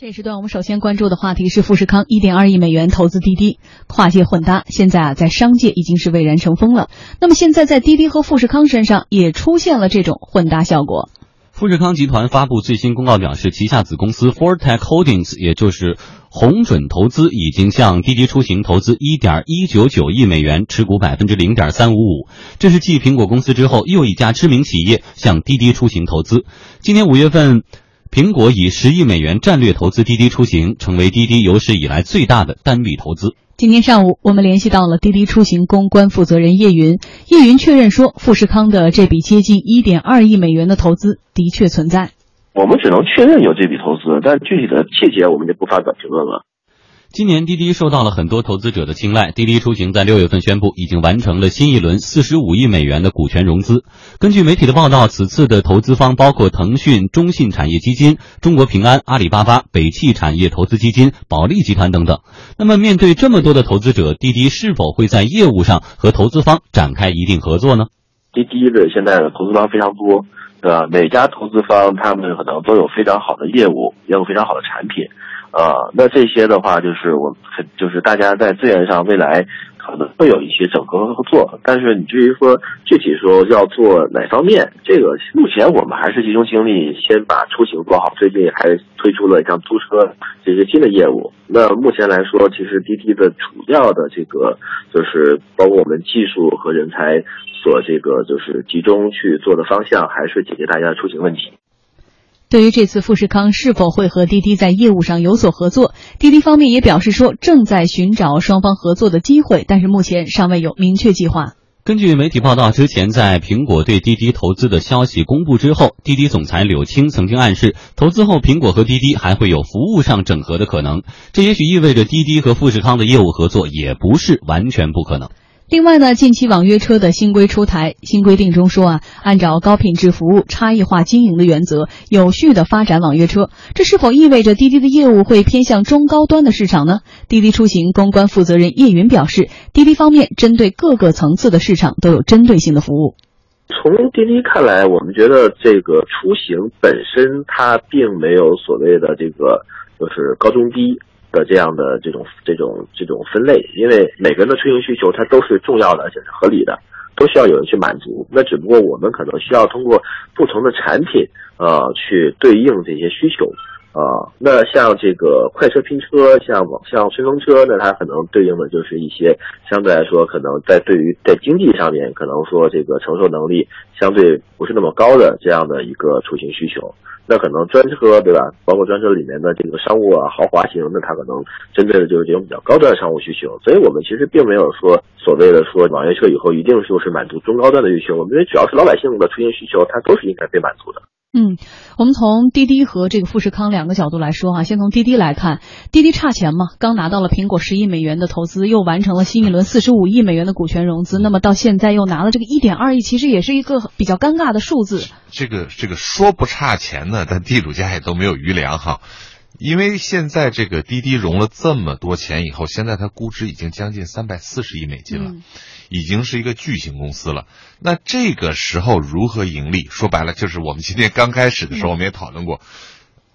这时段我们首先关注的话题是富士康一点二亿美元投资滴滴，跨界混搭，现在啊在商界已经是蔚然成风了。那么现在在滴滴和富士康身上也出现了这种混搭效果。富士康集团发布最新公告表示，旗下子公司 Fortech Holdings，也就是红准投资，已经向滴滴出行投资一点一九九亿美元，持股百分之零点三五五。这是继苹果公司之后又一家知名企业向滴滴出行投资。今年五月份。苹果以十亿美元战略投资滴滴出行，成为滴滴有史以来最大的单笔投资。今天上午，我们联系到了滴滴出行公关负责人叶云，叶云确认说，富士康的这笔接近一点二亿美元的投资的确存在。我们只能确认有这笔投资，但具体的细节我们就不发表评论了。今年滴滴受到了很多投资者的青睐。滴滴出行在六月份宣布，已经完成了新一轮四十五亿美元的股权融资。根据媒体的报道，此次的投资方包括腾讯、中信产业基金、中国平安、阿里巴巴、北汽产业投资基金、保利集团等等。那么，面对这么多的投资者，滴滴是否会在业务上和投资方展开一定合作呢？滴滴的现在的投资方非常多，对吧？每家投资方他们可能都有非常好的业务，也有非常好的产品。啊，那这些的话，就是我，就是大家在资源上未来可能会有一些整合合作，但是你至于说具体说要做哪方面，这个目前我们还是集中精力先把出行做好。最近还推出了像租车这些新的业务。那目前来说，其实滴滴的主要的这个就是包括我们技术和人才所这个就是集中去做的方向，还是解决大家的出行问题。对于这次富士康是否会和滴滴在业务上有所合作，滴滴方面也表示说正在寻找双方合作的机会，但是目前尚未有明确计划。根据媒体报道，之前在苹果对滴滴投资的消息公布之后，滴滴总裁柳青曾经暗示，投资后苹果和滴滴还会有服务上整合的可能。这也许意味着滴滴和富士康的业务合作也不是完全不可能。另外呢，近期网约车的新规出台，新规定中说啊，按照高品质服务、差异化经营的原则，有序的发展网约车。这是否意味着滴滴的业务会偏向中高端的市场呢？滴滴出行公关负责人叶云表示，滴滴方面针对各个层次的市场都有针对性的服务。从滴滴看来，我们觉得这个出行本身它并没有所谓的这个就是高中低。的这样的这种这种这种分类，因为每个人的出行需求它都是重要的，而且是合理的，都需要有人去满足。那只不过我们可能需要通过不同的产品，呃，去对应这些需求。啊，那像这个快车拼车，像网像顺风车，那它可能对应的就是一些相对来说可能在对于在经济上面可能说这个承受能力相对不是那么高的这样的一个出行需求。那可能专车对吧？包括专车里面的这个商务啊、豪华型，那它可能针对的就是这种比较高端的商务需求。所以我们其实并没有说所谓的说网约车以后一定就是满足中高端的需求。我们认为只要是老百姓的出行需求，它都是应该被满足的。嗯，我们从滴滴和这个富士康两个角度来说哈，先从滴滴来看，滴滴差钱嘛，刚拿到了苹果十亿美元的投资，又完成了新一轮四十五亿美元的股权融资，那么到现在又拿了这个一点二亿，其实也是一个比较尴尬的数字。这个这个说不差钱呢，但地主家也都没有余粮哈，因为现在这个滴滴融了这么多钱以后，现在它估值已经将近三百四十亿美金了。已经是一个巨型公司了，那这个时候如何盈利？说白了，就是我们今天刚开始的时候，我们也讨论过，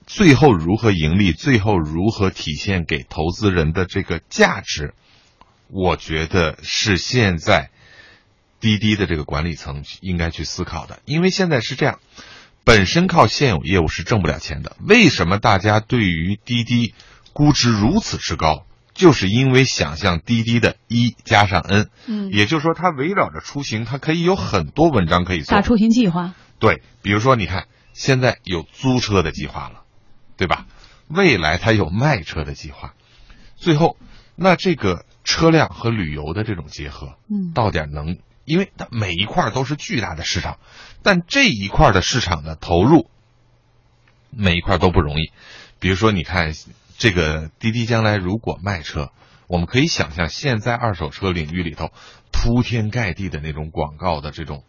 最后如何盈利，最后如何体现给投资人的这个价值，我觉得是现在滴滴的这个管理层应该去思考的。因为现在是这样，本身靠现有业务是挣不了钱的。为什么大家对于滴滴估值如此之高？就是因为想象滴滴的一加上 n，嗯，也就是说，它围绕着出行，它可以有很多文章可以做。大出行计划，对，比如说，你看现在有租车的计划了，对吧？未来它有卖车的计划，最后，那这个车辆和旅游的这种结合，嗯，到底能，因为它每一块都是巨大的市场，但这一块的市场的投入，每一块都不容易。比如说，你看。这个滴滴将来如果卖车，我们可以想象，现在二手车领域里头铺天盖地的那种广告的这种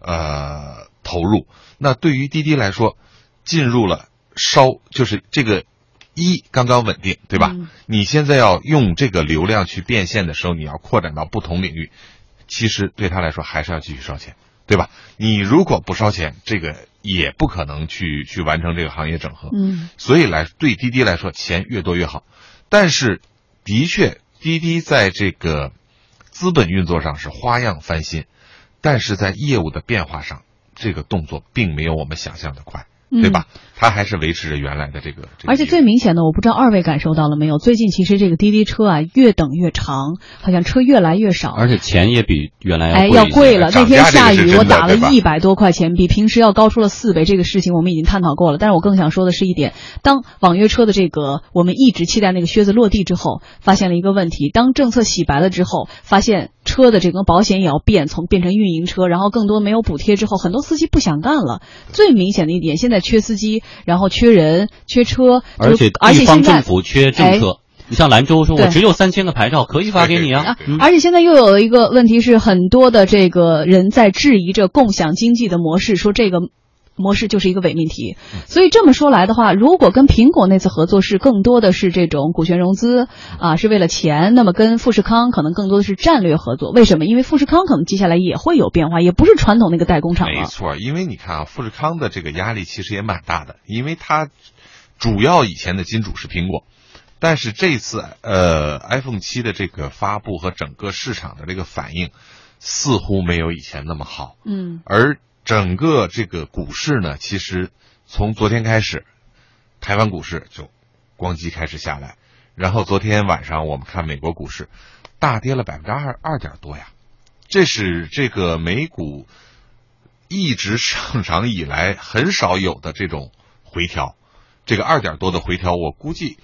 呃投入，那对于滴滴来说，进入了稍就是这个一刚刚稳定，对吧？你现在要用这个流量去变现的时候，你要扩展到不同领域，其实对他来说还是要继续烧钱。对吧？你如果不烧钱，这个也不可能去去完成这个行业整合。嗯，所以来对滴滴来说，钱越多越好。但是，的确，滴滴在这个资本运作上是花样翻新，但是在业务的变化上，这个动作并没有我们想象的快。对吧？它还是维持着原来的这个。而且最明显的，我不知道二位感受到了没有？最近其实这个滴滴车啊，越等越长，好像车越来越少，而且钱也比原来哎要贵了。那天下雨，我打了一百多块钱，比平时要高出了四倍。这个事情我们已经探讨过了。但是我更想说的是一点：当网约车的这个我们一直期待那个靴子落地之后，发现了一个问题。当政策洗白了之后，发现车的这个保险也要变，从变成运营车，然后更多没有补贴之后，很多司机不想干了。最明显的一点，现在。缺司机，然后缺人，缺车，而且地方政府缺政策。你像兰州说，我只有三千个牌照，可以发给你啊。而且现在又有了一个问题是，很多的这个人在质疑着共享经济的模式，说这个。模式就是一个伪命题，所以这么说来的话，如果跟苹果那次合作是更多的是这种股权融资啊，是为了钱，那么跟富士康可能更多的是战略合作。为什么？因为富士康可能接下来也会有变化，也不是传统那个代工厂了。没错，因为你看啊，富士康的这个压力其实也蛮大的，因为它主要以前的金主是苹果，但是这次呃 iPhone 七的这个发布和整个市场的这个反应似乎没有以前那么好。嗯，而。整个这个股市呢，其实从昨天开始，台湾股市就咣叽开始下来，然后昨天晚上我们看美国股市大跌了百分之二二点多呀，这是这个美股一直上涨以来很少有的这种回调，这个二点多的回调，我估计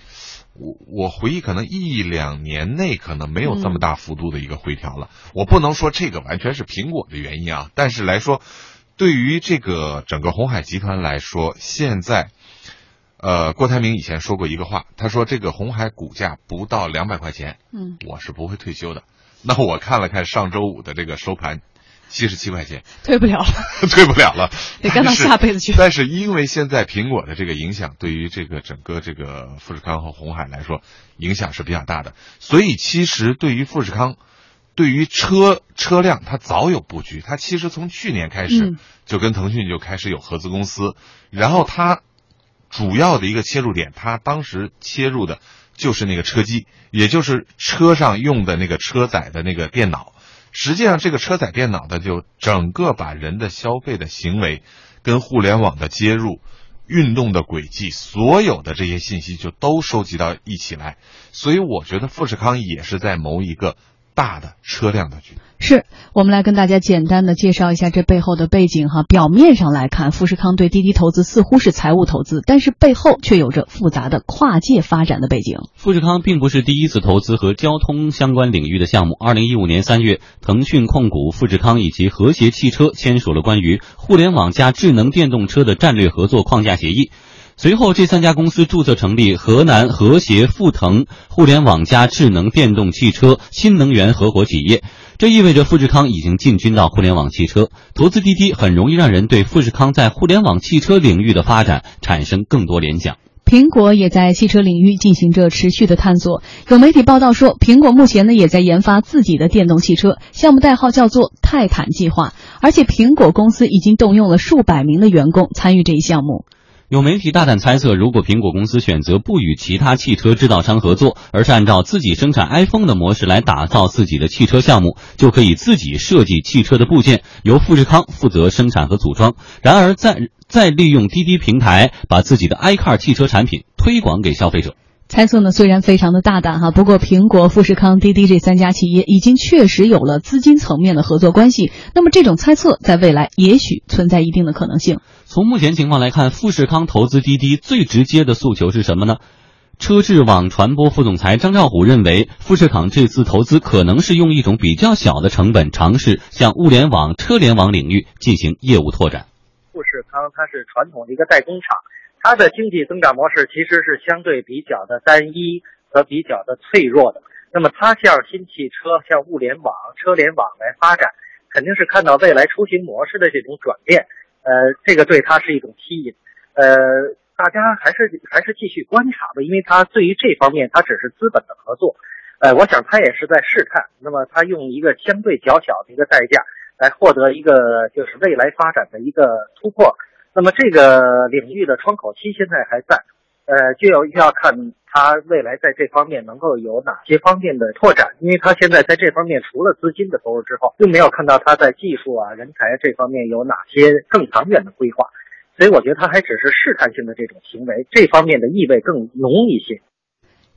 我我回忆可能一两年内可能没有这么大幅度的一个回调了。我不能说这个完全是苹果的原因啊，但是来说。对于这个整个红海集团来说，现在，呃，郭台铭以前说过一个话，他说这个红海股价不到两百块钱，嗯，我是不会退休的。那我看了看上周五的这个收盘，七十七块钱，退不了了，退不了了，得干到下辈子去。但是因为现在苹果的这个影响，对于这个整个这个富士康和红海来说，影响是比较大的，所以其实对于富士康。对于车车辆，它早有布局。它其实从去年开始就跟腾讯就开始有合资公司，然后它主要的一个切入点，它当时切入的就是那个车机，也就是车上用的那个车载的那个电脑。实际上，这个车载电脑的就整个把人的消费的行为跟互联网的接入、运动的轨迹，所有的这些信息就都收集到一起来。所以，我觉得富士康也是在谋一个。大的车辆的局是我们来跟大家简单的介绍一下这背后的背景哈。表面上来看，富士康对滴滴投资似乎是财务投资，但是背后却有着复杂的跨界发展的背景。富士康并不是第一次投资和交通相关领域的项目。二零一五年三月，腾讯控股、富士康以及和谐汽车签署了关于互联网加智能电动车的战略合作框架协议。随后，这三家公司注册成立河南和谐富腾互联网加智能电动汽车新能源合伙企业。这意味着富士康已经进军到互联网汽车。投资滴滴很容易让人对富士康在互联网汽车领域的发展产生更多联想。苹果也在汽车领域进行着持续的探索。有媒体报道说，苹果目前呢也在研发自己的电动汽车，项目代号叫做泰坦计划。而且，苹果公司已经动用了数百名的员工参与这一项目。有媒体大胆猜测，如果苹果公司选择不与其他汽车制造商合作，而是按照自己生产 iPhone 的模式来打造自己的汽车项目，就可以自己设计汽车的部件，由富士康负责生产和组装。然而，再再利用滴滴平台，把自己的 iCar 汽车产品推广给消费者。猜测呢，虽然非常的大胆哈，不过苹果、富士康、滴滴这三家企业已经确实有了资金层面的合作关系。那么，这种猜测在未来也许存在一定的可能性。从目前情况来看，富士康投资滴滴最直接的诉求是什么呢？车智网传播副总裁张兆虎认为，富士康这次投资可能是用一种比较小的成本，尝试向物联网、车联网领域进行业务拓展。富士康它是传统的一个代工厂。它的经济增长模式其实是相对比较的单一和比较的脆弱的。那么它向新汽车、向物联网、车联网来发展，肯定是看到未来出行模式的这种转变。呃，这个对它是一种吸引。呃，大家还是还是继续观察吧，因为它对于这方面它只是资本的合作。呃，我想它也是在试探。那么它用一个相对较小的一个代价来获得一个就是未来发展的一个突破。那么这个领域的窗口期现在还在，呃，就要要看它未来在这方面能够有哪些方面的拓展，因为它现在在这方面除了资金的投入之后，并没有看到它在技术啊、人才这方面有哪些更长远的规划，所以我觉得它还只是试探性的这种行为，这方面的意味更浓一些。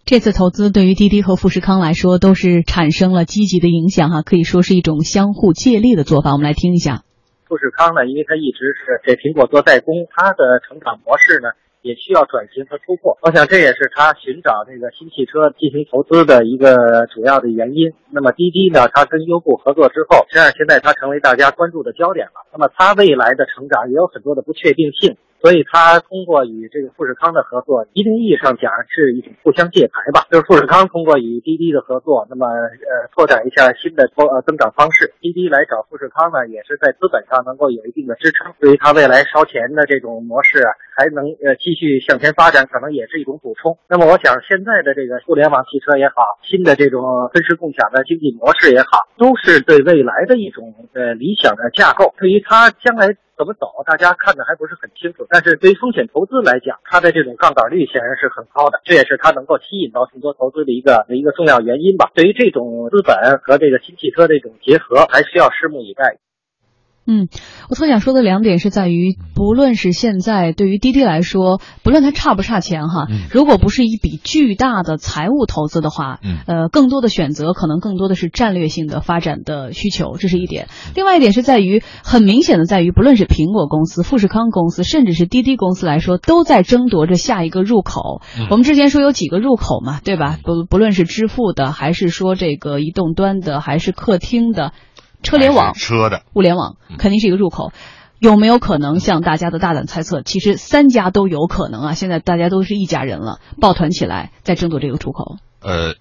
这次投资对于滴滴和富士康来说都是产生了积极的影响哈，可以说是一种相互借力的做法。我们来听一下，富士康呢，因为它一直是给苹果做代工，它的成长模式呢。也需要转型和突破，我想这也是它寻找这个新汽车进行投资的一个主要的原因。那么滴滴呢，它跟优步合作之后，实际上现在它成为大家关注的焦点了。那么它未来的成长也有很多的不确定性。所以，他通过与这个富士康的合作，一定意义上讲是一种互相借牌吧。就是富士康通过与滴滴的合作，那么呃拓展一下新的多呃增长方式。滴滴来找富士康呢，也是在资本上能够有一定的支撑，对于它未来烧钱的这种模式啊，还能呃继续向前发展，可能也是一种补充。那么，我想现在的这个互联网汽车也好，新的这种分时共享的经济模式也好，都是对未来的一种呃理想的架构。对于它将来。怎么走？大家看的还不是很清楚。但是对于风险投资来讲，它的这种杠杆率显然是很高的，这也是它能够吸引到更多投资的一个一个重要原因吧。对于这种资本和这个新汽车的一种结合，还需要拭目以待。嗯，我特想说的两点是在于，不论是现在对于滴滴来说，不论它差不差钱哈，如果不是一笔巨大的财务投资的话，呃，更多的选择可能更多的是战略性的发展的需求，这是一点。另外一点是在于，很明显的在于，不论是苹果公司、富士康公司，甚至是滴滴公司来说，都在争夺着下一个入口。我们之前说有几个入口嘛，对吧？不不论是支付的，还是说这个移动端的，还是客厅的。车联网，车的物联网肯定是一个入口，有没有可能像大家的大胆猜测？其实三家都有可能啊！现在大家都是一家人了，抱团起来在争夺这个出口。呃，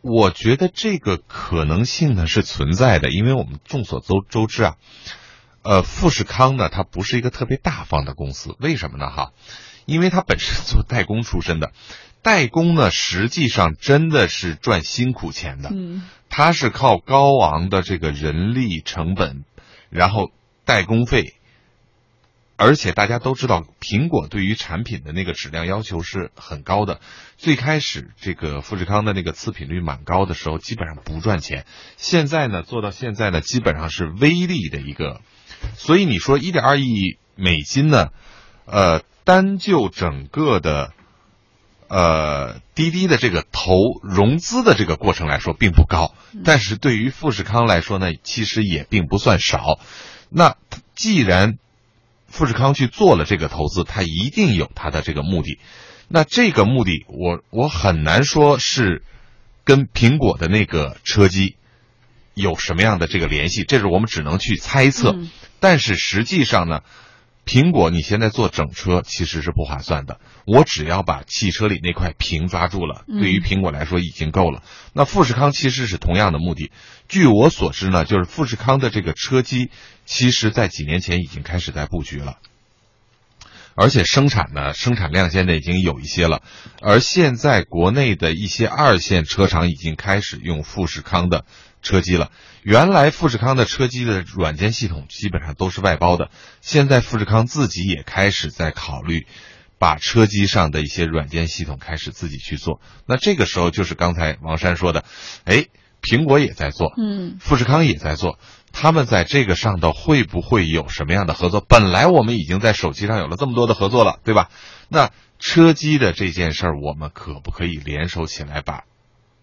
我觉得这个可能性呢是存在的，因为我们众所周周知啊，呃，富士康呢它不是一个特别大方的公司，为什么呢？哈，因为它本身做代工出身的，代工呢实际上真的是赚辛苦钱的。嗯。它是靠高昂的这个人力成本，然后代工费，而且大家都知道，苹果对于产品的那个质量要求是很高的。最开始这个富士康的那个次品率蛮高的时候，基本上不赚钱。现在呢，做到现在呢，基本上是微利的一个。所以你说一点二亿美金呢，呃，单就整个的。呃，滴滴的这个投融资的这个过程来说并不高，但是对于富士康来说呢，其实也并不算少。那既然富士康去做了这个投资，它一定有它的这个目的。那这个目的，我我很难说是跟苹果的那个车机有什么样的这个联系，这是我们只能去猜测。但是实际上呢？苹果，你现在做整车其实是不划算的。我只要把汽车里那块屏抓住了，对于苹果来说已经够了。那富士康其实是同样的目的。据我所知呢，就是富士康的这个车机，其实在几年前已经开始在布局了，而且生产呢，生产量现在已经有一些了。而现在国内的一些二线车厂已经开始用富士康的。车机了，原来富士康的车机的软件系统基本上都是外包的，现在富士康自己也开始在考虑，把车机上的一些软件系统开始自己去做。那这个时候就是刚才王山说的，哎，苹果也在做，嗯，富士康也在做，他们在这个上头会不会有什么样的合作？本来我们已经在手机上有了这么多的合作了，对吧？那车机的这件事儿，我们可不可以联手起来把？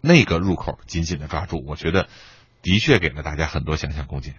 那个入口紧紧的抓住，我觉得的确给了大家很多想象空间。